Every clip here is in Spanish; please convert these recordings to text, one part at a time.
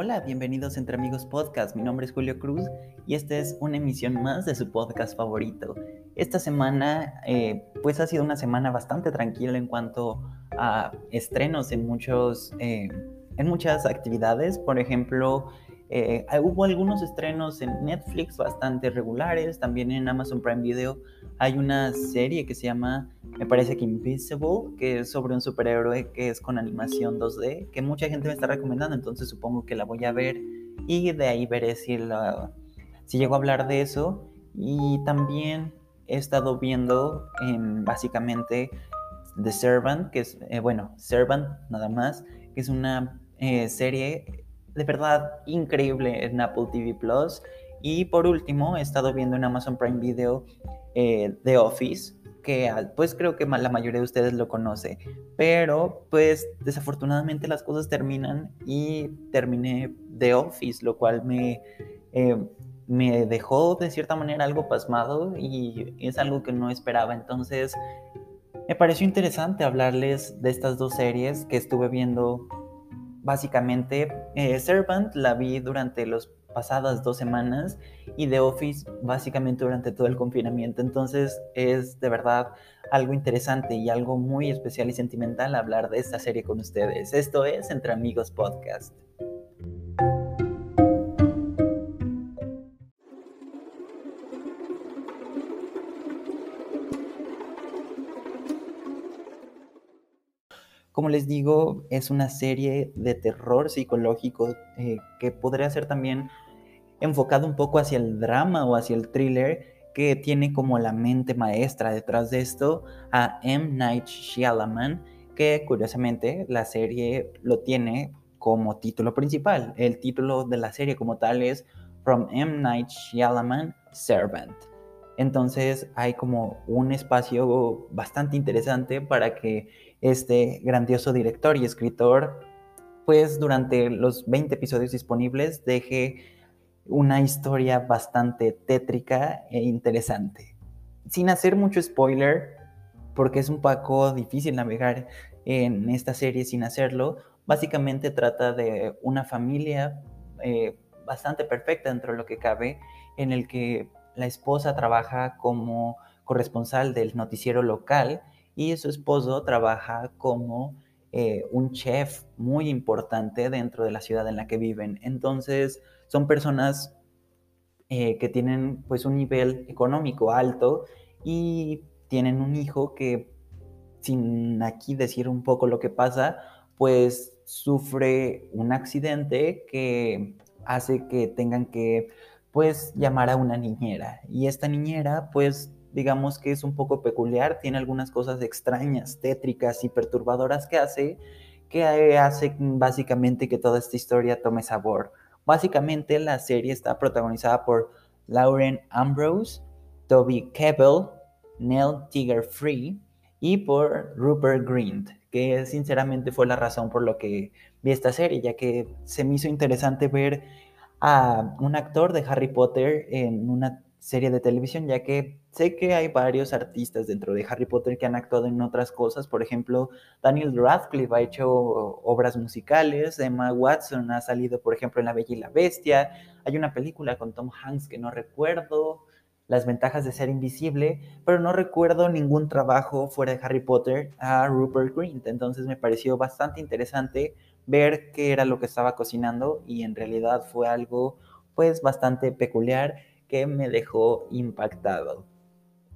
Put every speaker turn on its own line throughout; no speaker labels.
Hola, bienvenidos Entre Amigos Podcast. Mi nombre es Julio Cruz y esta es una emisión más de su podcast favorito. Esta semana, eh, pues ha sido una semana bastante tranquila en cuanto a estrenos en muchos, eh, en muchas actividades. Por ejemplo, eh, hubo algunos estrenos en Netflix bastante regulares, también en Amazon Prime Video hay una serie que se llama, me parece que Invisible, que es sobre un superhéroe que es con animación 2D, que mucha gente me está recomendando, entonces supongo que la voy a ver y de ahí veré si, la, si llego a hablar de eso. Y también he estado viendo básicamente The Servant, que es, eh, bueno, Servant nada más, que es una eh, serie de verdad increíble en Apple TV Plus. Y por último, he estado viendo en Amazon Prime Video eh, The Office, que pues creo que la mayoría de ustedes lo conoce, pero pues desafortunadamente las cosas terminan y terminé The Office, lo cual me, eh, me dejó de cierta manera algo pasmado y es algo que no esperaba, entonces me pareció interesante hablarles de estas dos series que estuve viendo básicamente. Eh, Servant la vi durante los pasadas dos semanas y The Office básicamente durante todo el confinamiento. Entonces es de verdad algo interesante y algo muy especial y sentimental hablar de esta serie con ustedes. Esto es Entre Amigos Podcast. Como les digo, es una serie de terror psicológico eh, que podría ser también enfocado un poco hacia el drama o hacia el thriller que tiene como la mente maestra detrás de esto a M. Night Shyamalan, que curiosamente la serie lo tiene como título principal. El título de la serie como tal es From M. Night Shyamalan Servant. Entonces hay como un espacio bastante interesante para que este grandioso director y escritor, pues durante los 20 episodios disponibles, deje una historia bastante tétrica e interesante. Sin hacer mucho spoiler, porque es un poco difícil navegar en esta serie sin hacerlo, básicamente trata de una familia eh, bastante perfecta dentro de lo que cabe, en el que la esposa trabaja como corresponsal del noticiero local y su esposo trabaja como eh, un chef muy importante dentro de la ciudad en la que viven. Entonces, son personas eh, que tienen pues un nivel económico alto y tienen un hijo que, sin aquí decir un poco lo que pasa, pues sufre un accidente que hace que tengan que pues llamar a una niñera y esta niñera pues digamos que es un poco peculiar, tiene algunas cosas extrañas, tétricas y perturbadoras que hace que hace básicamente que toda esta historia tome sabor. Básicamente la serie está protagonizada por Lauren Ambrose, Toby Kebbell, Nell Tiger Free y por Rupert Grint, que sinceramente fue la razón por lo que vi esta serie, ya que se me hizo interesante ver a un actor de Harry Potter en una serie de televisión, ya que sé que hay varios artistas dentro de Harry Potter que han actuado en otras cosas. Por ejemplo, Daniel Radcliffe ha hecho obras musicales, Emma Watson ha salido, por ejemplo, en La Bella y la Bestia. Hay una película con Tom Hanks que no recuerdo, Las ventajas de ser invisible, pero no recuerdo ningún trabajo fuera de Harry Potter a Rupert Grint. Entonces me pareció bastante interesante ver qué era lo que estaba cocinando y en realidad fue algo pues bastante peculiar que me dejó impactado.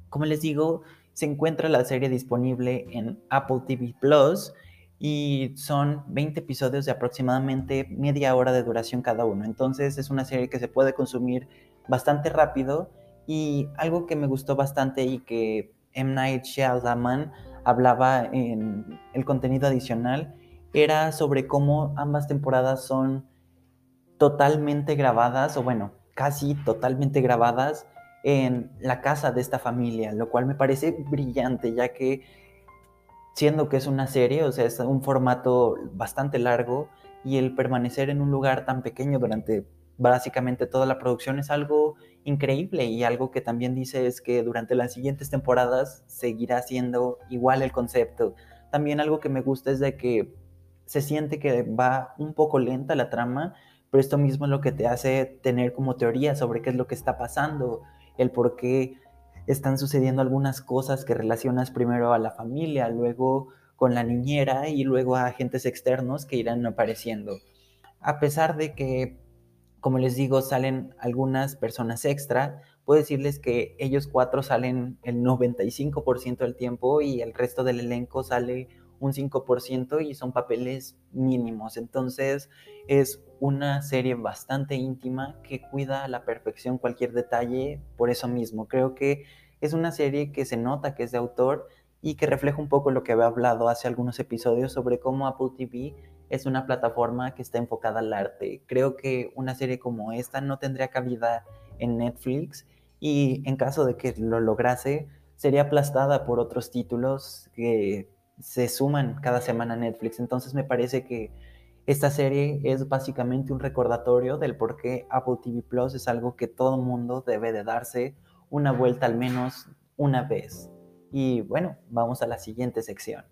Como les digo, se encuentra la serie disponible en Apple TV Plus y son 20 episodios de aproximadamente media hora de duración cada uno. Entonces es una serie que se puede consumir bastante rápido y algo que me gustó bastante y que M. Night Shyamalan hablaba en el contenido adicional era sobre cómo ambas temporadas son totalmente grabadas o bueno, casi totalmente grabadas en la casa de esta familia, lo cual me parece brillante, ya que siendo que es una serie, o sea, es un formato bastante largo y el permanecer en un lugar tan pequeño durante básicamente toda la producción es algo increíble y algo que también dice es que durante las siguientes temporadas seguirá siendo igual el concepto. También algo que me gusta es de que se siente que va un poco lenta la trama, pero esto mismo es lo que te hace tener como teoría sobre qué es lo que está pasando, el por qué están sucediendo algunas cosas que relacionas primero a la familia, luego con la niñera y luego a agentes externos que irán apareciendo. A pesar de que, como les digo, salen algunas personas extra, puedo decirles que ellos cuatro salen el 95% del tiempo y el resto del elenco sale un 5% y son papeles mínimos. Entonces es una serie bastante íntima que cuida a la perfección cualquier detalle por eso mismo. Creo que es una serie que se nota que es de autor y que refleja un poco lo que había hablado hace algunos episodios sobre cómo Apple TV es una plataforma que está enfocada al arte. Creo que una serie como esta no tendría cabida en Netflix y en caso de que lo lograse, sería aplastada por otros títulos que se suman cada semana a Netflix. Entonces me parece que esta serie es básicamente un recordatorio del por qué Apple TV Plus es algo que todo mundo debe de darse una vuelta al menos una vez. Y bueno, vamos a la siguiente sección.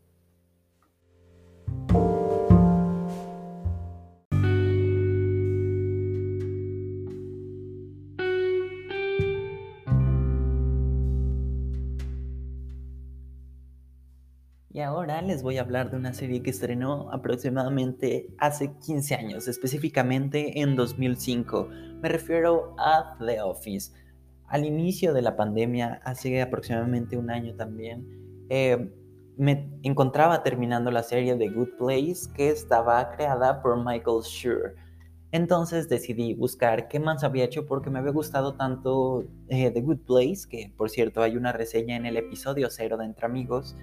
Ahora les voy a hablar de una serie que estrenó aproximadamente hace 15 años, específicamente en 2005. Me refiero a The Office. Al inicio de la pandemia, hace aproximadamente un año también, eh, me encontraba terminando la serie The Good Place que estaba creada por Michael Schur. Entonces decidí buscar qué más había hecho porque me había gustado tanto eh, The Good Place, que por cierto hay una reseña en el episodio cero de Entre Amigos,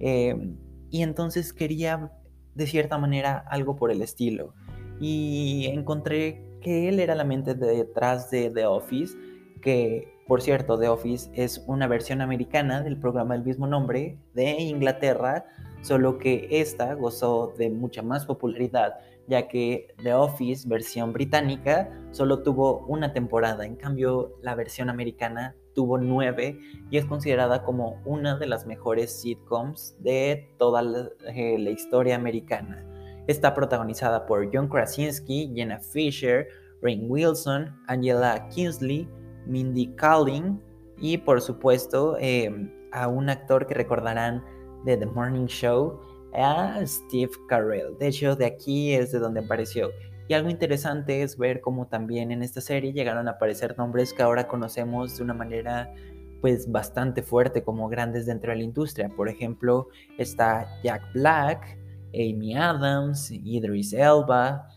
Em, y entonces quería, de cierta manera, algo por el estilo. Y encontré que él era la mente detrás de The Office, que por cierto, The Office es una versión americana del programa del mismo nombre de Inglaterra, solo que esta gozó de mucha más popularidad, ya que The Office versión británica solo tuvo una temporada, en cambio la versión americana tuvo nueve y es considerada como una de las mejores sitcoms de toda la, eh, historia americana. Está protagonizada por John Krasinski, Jenna Fisher, Rain Wilson, Angela Kingsley, Mindy Kaling y por supuesto em, a un actor que recordarán de The Morning Show, a Steve Carell. De hecho, de aquí es de donde apareció. Y algo interesante es ver cómo también en esta serie llegaron a aparecer nombres que ahora conocemos de una manera pues bastante fuerte como grandes dentro de la industria. Por ejemplo, está Jack Black, Amy Adams, Idris Elba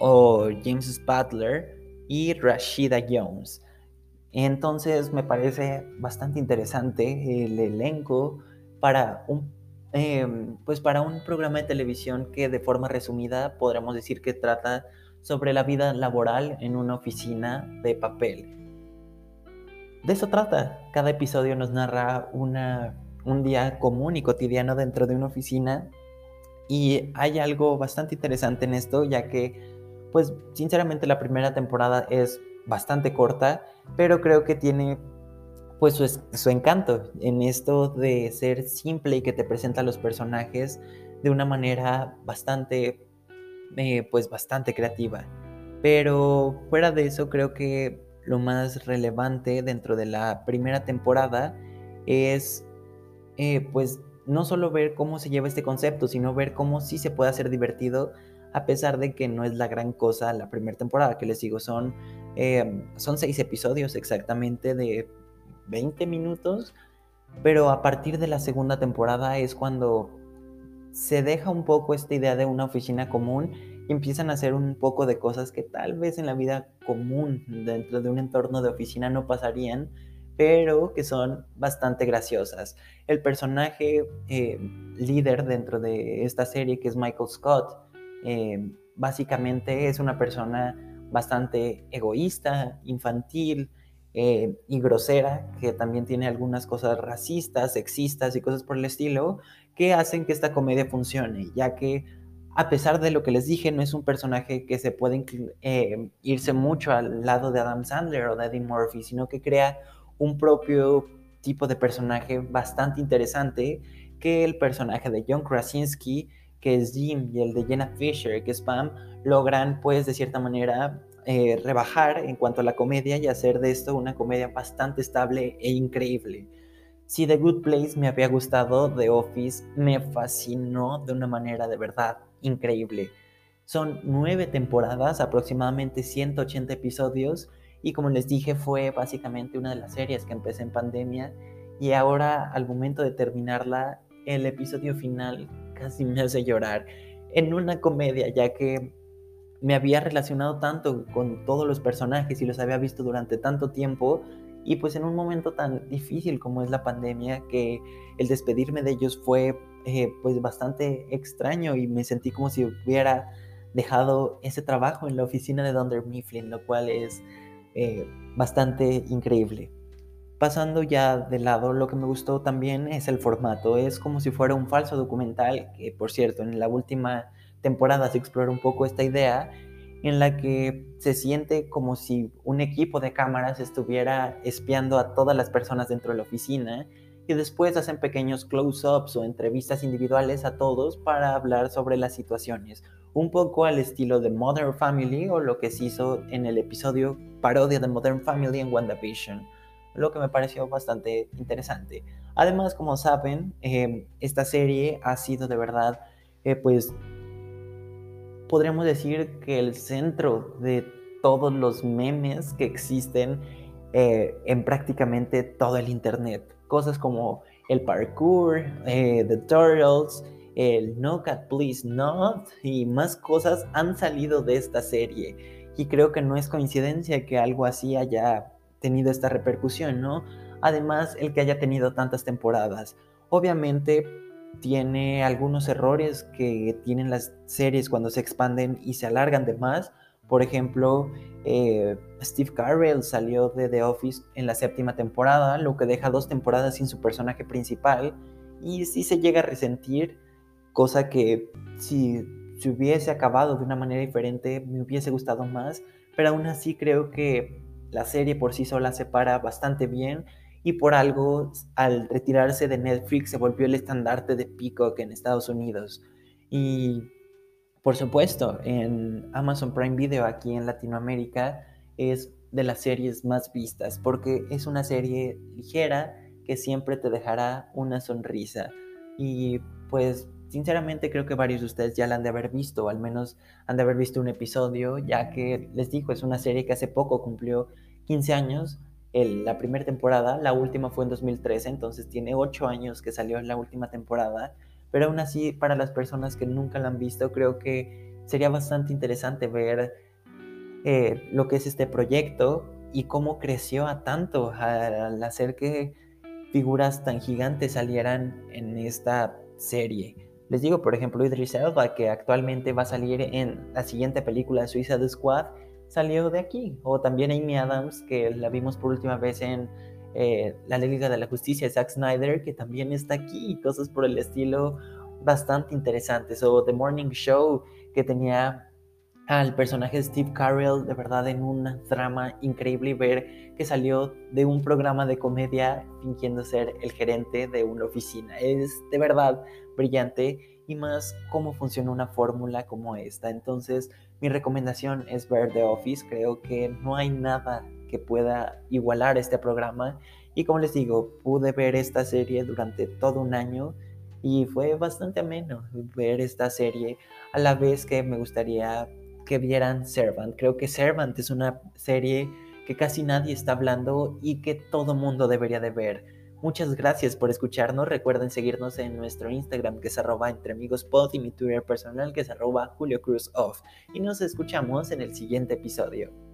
o James Spatler y Rashida Jones. Entonces me parece bastante interesante el elenco para un Em, pues para un programa de televisión que de forma resumida podríamos decir que trata sobre la vida laboral en una oficina de papel. De eso trata. Cada episodio nos narra una, un día común y cotidiano dentro de una oficina y hay algo bastante interesante en esto ya que pues sinceramente la primera temporada es bastante corta pero creo que tiene pues su, encanto en esto de ser simple y que te presenta a los personajes de una manera bastante, eh, pues bastante creativa. Pero fuera de eso, creo que lo más relevante dentro de la primera temporada es, eh, pues, no solo ver cómo se lleva este concepto, sino ver cómo sí se puede hacer divertido, a pesar de que no es la gran cosa la primera temporada, que les digo, son, eh, son seis episodios exactamente de 20 minutos, pero a partir de la segunda temporada es cuando se deja un poco esta idea de una oficina común y empiezan a hacer un poco de cosas que tal vez en la vida común dentro de un entorno de oficina no pasarían, pero que son bastante graciosas. El personaje eh, líder dentro de esta serie, que es Michael Scott, eh, básicamente es una persona bastante egoísta, infantil, eh, y grosera, que también tiene algunas cosas racistas, sexistas y cosas por el estilo, que hacen que esta comedia funcione, ya que a pesar de lo que les dije, no es un personaje que se puede eh, irse mucho al lado de Adam Sandler o de Eddie Murphy, sino que crea un propio tipo de personaje bastante interesante que el personaje de John Krasinski, que es Jim, y el de Jenna Fisher, que es Pam, logran pues de cierta manera eh, rebajar en cuanto a la comedia y hacer de esto una comedia bastante estable e increíble. Si The Good Place me había gustado, The Office me fascinó de una manera de verdad increíble. Son nueve temporadas, aproximadamente 180 episodios, y como les dije, fue básicamente una de las series que empecé en pandemia, y ahora al momento de terminarla, el episodio final casi me hace llorar en una comedia, ya que me había relacionado tanto con todos los personajes y los había visto durante tanto tiempo y pues en un momento tan difícil como es la pandemia que el despedirme de ellos fue eh, pues bastante extraño y me sentí como si hubiera dejado ese trabajo en la oficina de Dunder Mifflin, lo cual es eh, bastante increíble. Pasando ya de lado, lo que me gustó también es el formato. Es como si fuera un falso documental, que por cierto, en la última temporada se explora un poco esta idea, en la que se siente como si un equipo de cámaras estuviera espiando a todas las personas dentro de la oficina y después hacen pequeños close-ups o entrevistas individuales a todos para hablar sobre las situaciones, un poco al estilo de Modern Family o lo que se hizo en el episodio parodia de Modern Family en WandaVision lo que me pareció bastante interesante. Además, como saben, em, esta serie ha sido de verdad, eh, pues, podríamos decir que el centro de todos los memes que existen eh, en prácticamente todo el Internet. Cosas como el parkour, eh, the tutorials, el No Cat Please Not y más cosas han salido de esta serie. Y creo que no es coincidencia que algo así haya tenido esta repercusión, ¿no? Además, el que haya tenido tantas temporadas. Obviamente tiene algunos errores que tienen las series cuando se expanden y se alargan de más. Por ejemplo, eh, Steve Carell salió de The Office en la séptima temporada, lo que deja dos temporadas sin su personaje principal. Y sí se llega a resentir, cosa que si se hubiese acabado de una manera diferente me hubiese gustado más. Pero aún así creo que la serie por sí sola se para bastante bien y por algo al retirarse de Netflix se volvió el estandarte de Peacock en Estados Unidos. Y por supuesto, en Amazon Prime Video aquí en Latinoamérica es de las series más vistas porque es una serie ligera que siempre te dejará una sonrisa. Y pues sinceramente creo que varios de ustedes ya la han de haber visto, o al menos han de haber visto un episodio, ya que les digo, es una serie que hace poco cumplió 15 años, la primera temporada, la última fue en 2013, entonces tiene 8 años que salió en la última temporada, pero aún así para las personas que nunca la han visto, creo que sería bastante interesante ver eh, lo que es este proyecto y cómo creció a tanto al hacer que figuras tan gigantes salieran en esta serie. Les digo, por ejemplo, Idris Elba, que actualmente va a salir en la siguiente película Suiza the Squad, salió de aquí. O también Amy Adams, que la vimos por última vez en eh, La Liga de la Justicia Zack Snyder, que también está aquí. Cosas por el estilo bastante interesantes. O The Morning Show, que tenía al personaje de Steve Carell de verdad en una drama increíble y ver que salió de un programa de comedia fingiendo ser el gerente de una oficina. Es de verdad brillante y más cómo funciona una fórmula como esta. Entonces, mi recomendación es ver The Office. Creo que no hay nada que pueda igualar este programa. Y como les digo, pude ver esta serie durante todo un año y fue bastante ameno ver esta serie a la vez que me gustaría que vieran Servant. Creo que Servant es una serie que casi nadie está hablando y que todo mundo debería de ver. Muchas gracias por escucharnos. Recuerden seguirnos en nuestro Instagram que es arroba entre amigos pod y mi Twitter personal que es arroba Julio Cruz Off. Y nos escuchamos en el siguiente episodio.